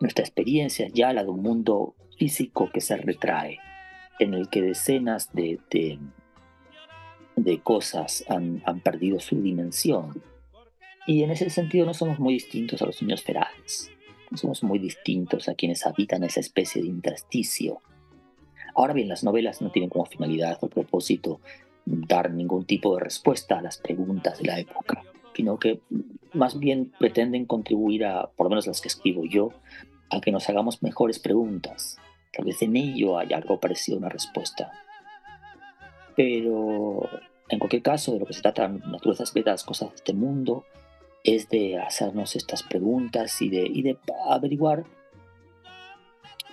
Speaker 6: nuestra experiencia ya la de un mundo físico que se retrae, en el que decenas de, de, cosas han, han, perdido su dimensión. Y en ese sentido no somos muy distintos a los niños ferales. Somos muy distintos a quienes habitan esa especie de intersticio. Ahora bien, las novelas no tienen como finalidad o propósito dar ningún tipo de respuesta a las preguntas de la época, sino que más bien pretenden contribuir a, por lo menos las que escribo yo, a que nos hagamos mejores preguntas, Tal vez en ello hay algo parecido a una respuesta. Pero en cualquier caso, de lo que se trata, naturaleza secreta, las cosas de este mundo, es de hacernos estas preguntas y de, y de averiguar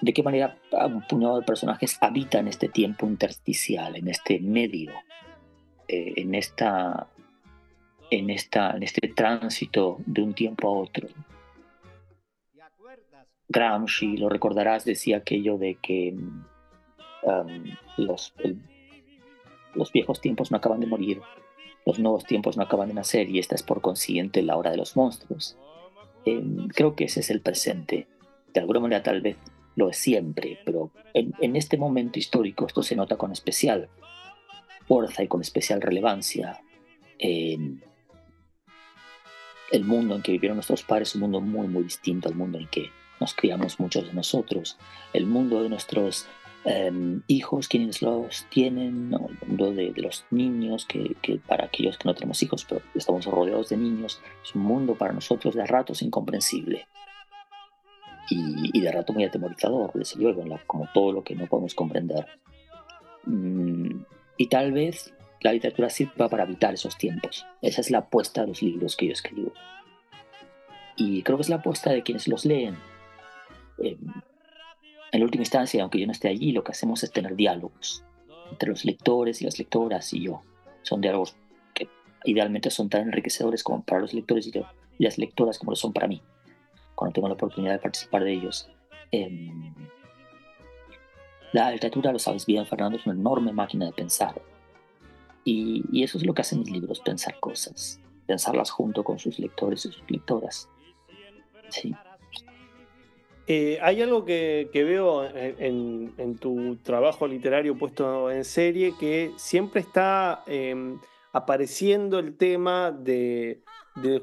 Speaker 6: de qué manera un puñado de personajes habitan este tiempo intersticial, en este medio, eh, en, esta, en, esta, en este tránsito de un tiempo a otro. Gramsci, lo recordarás, decía aquello de que um, los, los viejos tiempos no acaban de morir, los nuevos tiempos no acaban de nacer y esta es por consiguiente la hora de los monstruos. Em, creo que ese es el presente. De alguna manera tal vez lo es siempre, pero en, este momento histórico esto se nota con especial fuerza y con especial relevancia. Em, el mundo en que vivieron nuestros padres es un mundo muy, muy distinto al mundo en que nos criamos muchos de nosotros, el mundo de nuestros em, hijos, quienes los tienen, el mundo de, los niños, que, para aquellos que no tenemos hijos, pero estamos rodeados de niños, es un mundo para nosotros de ratos incomprensible. Y, de rato muy atemorizador, desde luego, como todo lo que no podemos comprender. Mm, y tal vez la literatura sirva para evitar esos tiempos. Esa es la apuesta de los libros que yo escribo. Y creo que es la apuesta de quienes los leen, en última instancia, aunque yo no esté allí, lo que hacemos es tener diálogos entre los lectores y las lectoras y yo. Son diálogos que idealmente son tan enriquecedores como para los lectores y, las lectoras como lo son para mí, cuando tengo la oportunidad de participar de ellos. Em, la literatura, lo sabes bien, Fernando, es una enorme máquina de pensar. Y, y, eso es lo que hacen mis libros, pensar cosas, pensarlas junto con sus lectores y sus lectoras. Sí.
Speaker 3: Eh, hay algo que, veo en, tu trabajo literario puesto en serie que siempre está em, apareciendo el tema de,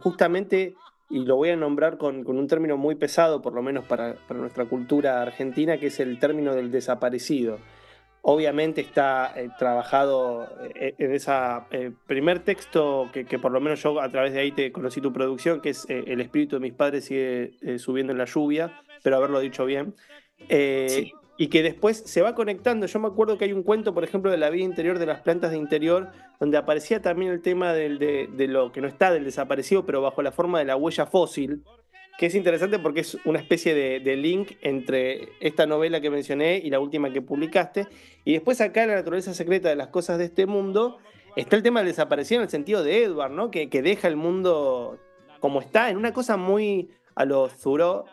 Speaker 3: justamente, y lo voy a nombrar con, un término muy pesado, por lo menos para, nuestra cultura argentina, que es el término del desaparecido. Obviamente está eh, trabajado eh, en ese primer texto que, que, por lo menos yo a través de ahí te conocí tu producción, que es El espíritu de mis padres sigue subiendo en la lluvia, pero haberlo dicho bien. Eh, y que después se va conectando. Yo me acuerdo que hay un cuento, por ejemplo, de la vida interior de las plantas de interior, donde aparecía también el tema de, lo que no está del desaparecido, pero bajo la forma de la huella fósil, que es interesante porque es una especie de, link entre esta novela que mencioné y la última que publicaste. Y después acá en la naturaleza secreta de las cosas de este mundo está el tema del desaparecido en el sentido de Edward, ¿no? Que, que deja el mundo como está, en una cosa muy a lo Zuró,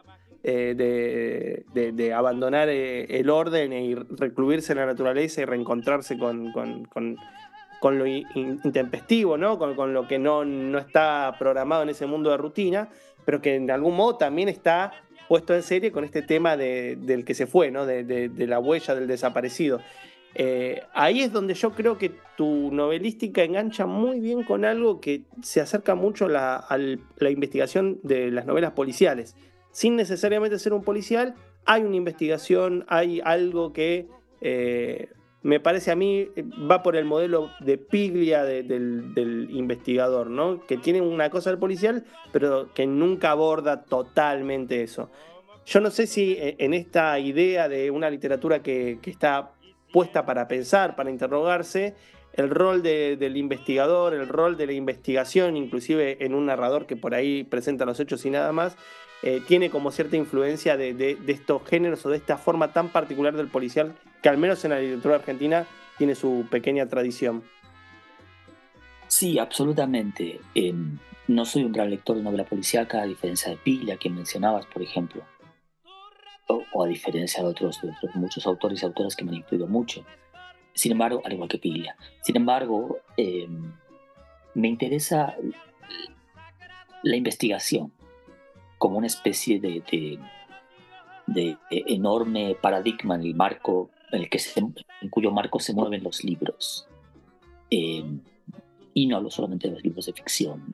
Speaker 3: eh, de, abandonar eh, el orden y recluirse en la naturaleza y reencontrarse con, con, lo intempestivo, ¿no? con, lo que no, no, está programado en ese mundo de rutina, pero que en algún modo también está puesto en serie con este tema del que se fue, ¿no? de, la huella del desaparecido. Eh, ahí es donde yo creo que tu novelística engancha muy bien con algo que se acerca mucho a la, investigación de las novelas policiales. Sin necesariamente ser un policial, hay una investigación, hay algo que eh, me parece a mí va por el modelo de piglia del, investigador, ¿no? Que tiene una cosa del policial, pero que nunca aborda totalmente eso. Yo no sé si eh, en esta idea de una literatura que, está puesta para pensar, para interrogarse, el rol del investigador, el rol de la investigación, inclusive en un narrador que por ahí presenta los hechos y nada más, eh, tiene como cierta influencia de, estos géneros o de esta forma tan particular del policial que al menos en la literatura argentina tiene su pequeña tradición.
Speaker 6: Sí, absolutamente. Em, no soy un gran lector de novela policíaca, a diferencia de Piglia, que mencionabas, por ejemplo o, a diferencia de otros, muchos autores y autoras que me han influido mucho. Sin embargo, al igual que Piglia. Sin embargo, em, me interesa la investigación como una especie de, de, enorme paradigma en el marco en, el que en cuyo marco se mueven los libros. Em, y no hablo solamente de los libros de ficción,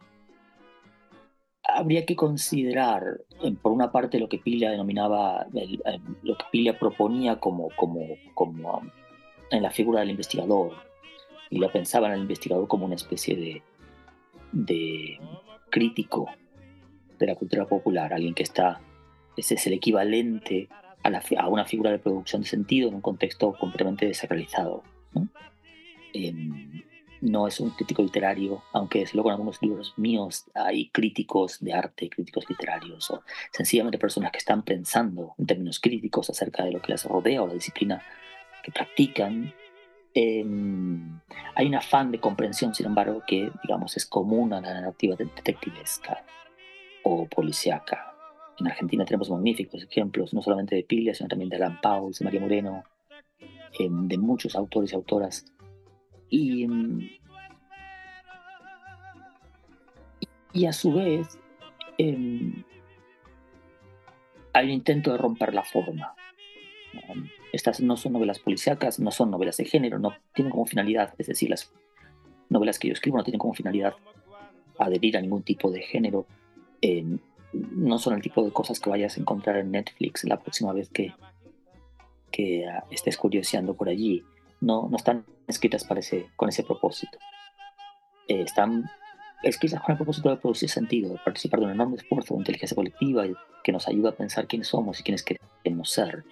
Speaker 6: habría que considerar, por una parte, lo que Pila denominaba, lo que Pila proponía como, como, como en la figura del investigador. Y lo pensaba en el investigador como una especie de, de crítico de la cultura popular, alguien que está, ese es el equivalente a, la, a una figura de producción de sentido en un contexto completamente desacralizado. ¿no? Em, no es un crítico literario, aunque desde luego en algunos libros míos hay críticos de arte, críticos literarios, o sencillamente personas que están pensando en términos críticos acerca de lo que les rodea o la disciplina que practican. Em, hay un afán de comprensión, sin embargo, que digamos es común a la narrativa detectivesca o policiaca. En Argentina tenemos magníficos ejemplos, no solamente de Piglia, sino también de Alan Pauls, de María Moreno, em, de muchos autores y autoras y, y a su vez, em, hay un intento de romper la forma. Estas no son novelas policíacas, no son novelas de género, no tienen como finalidad, es decir, las novelas que yo escribo no tienen como finalidad adherir a ningún tipo de género. No son el tipo de cosas que vayas a encontrar en Netflix la próxima vez que, ah, estés curioseando por allí no, no están escritas para con ese propósito. Eh, están escritas con el propósito de producir sentido, de participar de un enorme esfuerzo de inteligencia colectiva que nos ayuda a pensar quiénes somos y quiénes queremos ser.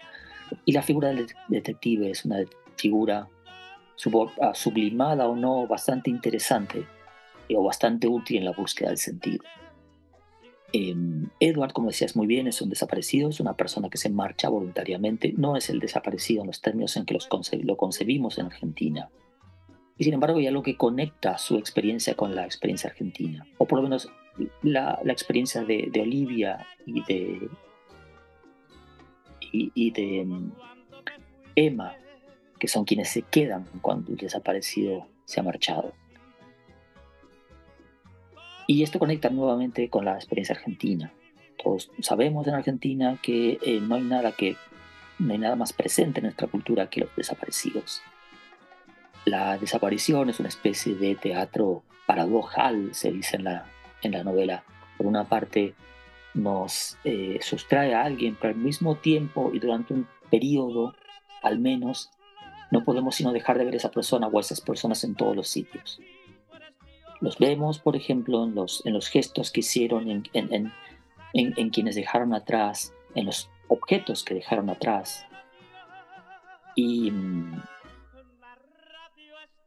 Speaker 6: Y la figura del detective es una figura ah, sublimada o no, bastante interesante o bastante útil en la búsqueda del sentido. Em, Edward, como decías muy bien, es un desaparecido, es una persona que se marcha voluntariamente, no es el desaparecido en los términos en que los lo concebimos en Argentina. Y sin embargo hay algo que conecta su experiencia con la experiencia argentina, o por lo menos la, experiencia de, Olivia y de, y, de em, Emma, que son quienes se quedan cuando el desaparecido se ha marchado. Y esto conecta nuevamente con la experiencia argentina. Todos sabemos en Argentina que eh, no hay nada que no hay nada más presente en nuestra cultura que los desaparecidos. La desaparición es una especie de teatro paradojal, se dice en la, en la novela. Por una parte, nos eh, sustrae a alguien, pero al mismo tiempo y durante un periodo, al menos, no podemos sino dejar de ver a esa persona o a esas personas en todos los sitios. Los vemos, por ejemplo, en los, en los gestos que hicieron en, en, en, quienes dejaron atrás, en los objetos que dejaron atrás. Y,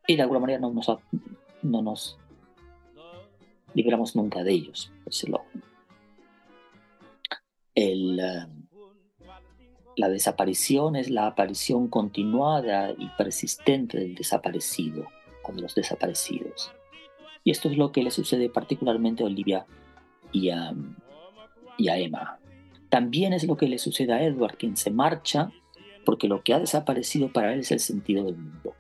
Speaker 6: y de alguna manera no nos, no nos libramos nunca de ellos, El, eh, la desaparición es la aparición continuada y persistente del desaparecido o de los desaparecidos. Y esto es lo que le sucede particularmente a Olivia y a, Emma. También es lo que le sucede a Edward, quien se marcha porque lo que ha desaparecido para él es el sentido del mundo.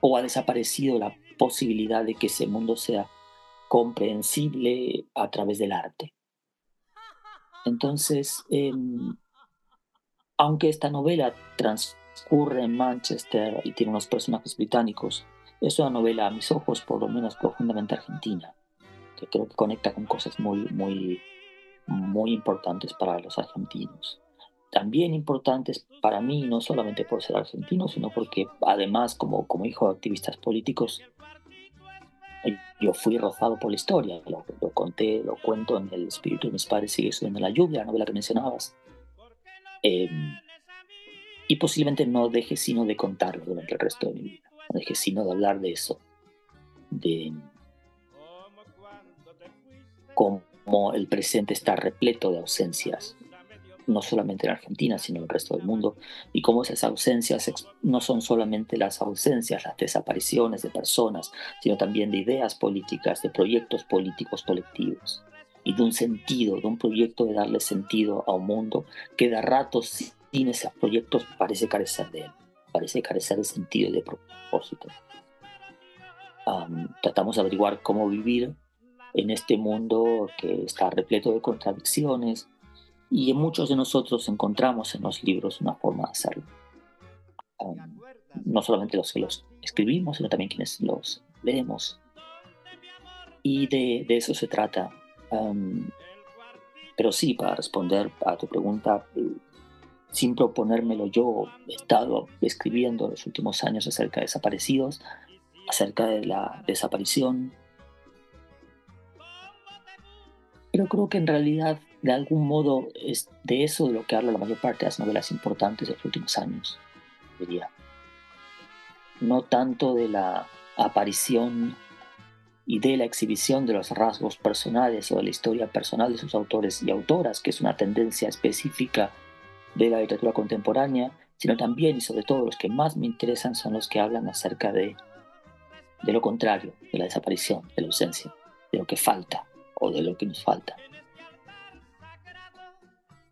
Speaker 6: o ha desaparecido la posibilidad de que ese mundo sea comprensible a través del arte. Entonces, em, aunque esta novela Ocurre en Manchester y tiene unos personajes británicos. Es una novela, a mis ojos, por lo menos profundamente argentina, que creo que conecta con cosas muy, muy, muy importantes para los argentinos. También importantes para mí, no solamente por ser argentino, sino porque además, como, como hijo de activistas políticos, yo fui rozado por la historia. Lo, conté, lo cuento en El espíritu de mis padres sigue subiendo la lluvia, la novela que mencionabas. Eh, y posiblemente no deje sino de contarlo durante el resto de mi vida. No deje sino de hablar de eso. De cómo el presente está repleto de ausencias, no solamente en Argentina, sino en el resto del mundo, y cómo esas ausencias no son solamente las ausencias, las desapariciones de personas, sino también de ideas políticas, de proyectos políticos colectivos, y de un sentido, de un proyecto de darle sentido a un mundo que de ratos sin esos proyectos parece carecer de él, parece carecer de sentido y de propósito. Um, tratamos de averiguar cómo vivir en este mundo que está repleto de contradicciones y muchos de nosotros encontramos en los libros una forma de hacerlo. Um, no solamente los que los escribimos, sino también quienes los leemos. Y de, de eso se trata. Um, pero sí, para responder a tu pregunta, sin proponérmelo yo, he estado escribiendo los últimos años acerca de desaparecidos, acerca de la desaparición. Pero creo que en realidad, de algún modo, es de eso de lo que habla la mayor parte de las novelas importantes de los últimos años, diría. No tanto de la aparición y de la exhibición de los rasgos personales o de la historia personal de sus autores y autoras, que es una tendencia específica de la literatura contemporánea, sino también y sobre todo los que más me interesan son los que hablan acerca de, de lo contrario, de la desaparición, de la ausencia, de lo que falta o de lo que nos falta.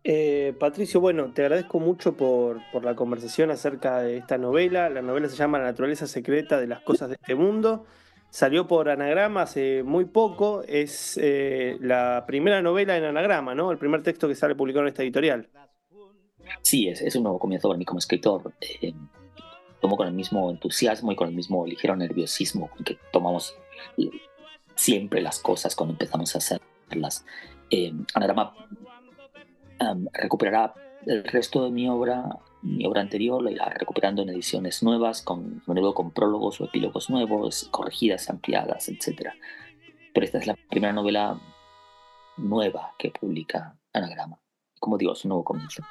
Speaker 3: Eh, Patricio, bueno, te agradezco mucho por, por, la conversación acerca de esta novela. La novela se llama La naturaleza secreta de las cosas de este mundo. Salió por anagrama hace muy poco. Es eh, la primera novela en anagrama, ¿no? El primer texto que sale publicado en esta editorial.
Speaker 6: Sí, es, es un nuevo comienzo para mí como escritor. Eh, tomo con el mismo entusiasmo y con el mismo ligero nerviosismo que tomamos siempre las cosas cuando empezamos a hacerlas. Eh, recuperará el resto de mi obra, mi obra anterior, la irá recuperando en ediciones nuevas, con, nuevo con prólogos o epílogos nuevos, corregidas, ampliadas, etc. Pero esta es la primera novela nueva que publica Anagrama. Como digo, es un nuevo comienzo.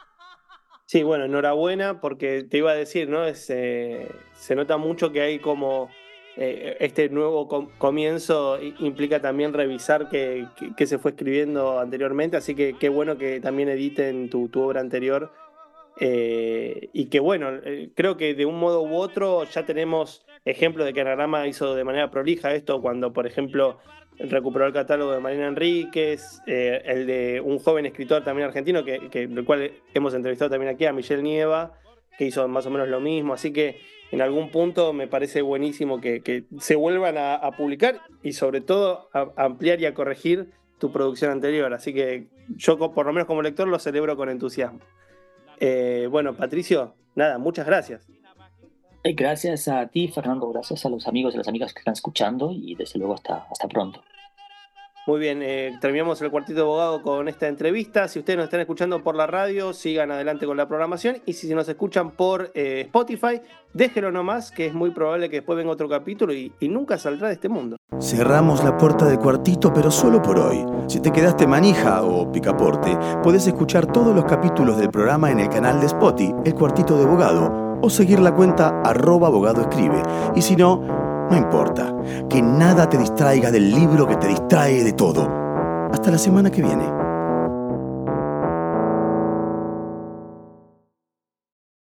Speaker 3: Sí, bueno, enhorabuena, porque te iba a decir, ¿no? Eh, se nota mucho que hay como eh, este nuevo comienzo implica también revisar qué, se fue escribiendo anteriormente, así que qué bueno que también editen tu, tu obra anterior. Eh, y que bueno, creo que de un modo u otro ya tenemos ejemplos de que Anagrama hizo de manera prolija esto, cuando por ejemplo recuperó el catálogo de Marina Enríquez, eh, el de un joven escritor también argentino, que, que, cual hemos entrevistado también aquí, a Michelle Nieva, que hizo más o menos lo mismo. Así que en algún punto me parece buenísimo que, se vuelvan a, publicar y sobre todo a, a, ampliar y a corregir tu producción anterior. Así que yo, por lo menos como lector, lo celebro con entusiasmo. Eh, bueno, Patricio, nada, muchas gracias.
Speaker 6: Gracias a ti, Fernando, gracias a los amigos y las amigas que están escuchando y desde luego hasta, hasta pronto.
Speaker 3: Muy bien, eh, terminamos el cuartito de abogado con esta entrevista. Si ustedes nos están escuchando por la radio, sigan adelante con la programación. Y si nos escuchan por eh, Spotify, déjenlo nomás, que es muy probable que después venga otro capítulo y, nunca saldrá de este mundo.
Speaker 5: Cerramos la puerta del cuartito, pero solo por hoy. Si te quedaste manija o picaporte, puedes escuchar todos los capítulos del programa en el canal de Spotify, El Cuartito de Abogado o seguir la cuenta arroba. Y si no, no importa, que nada te distraiga del libro que te distrae de todo. Hasta la semana que viene.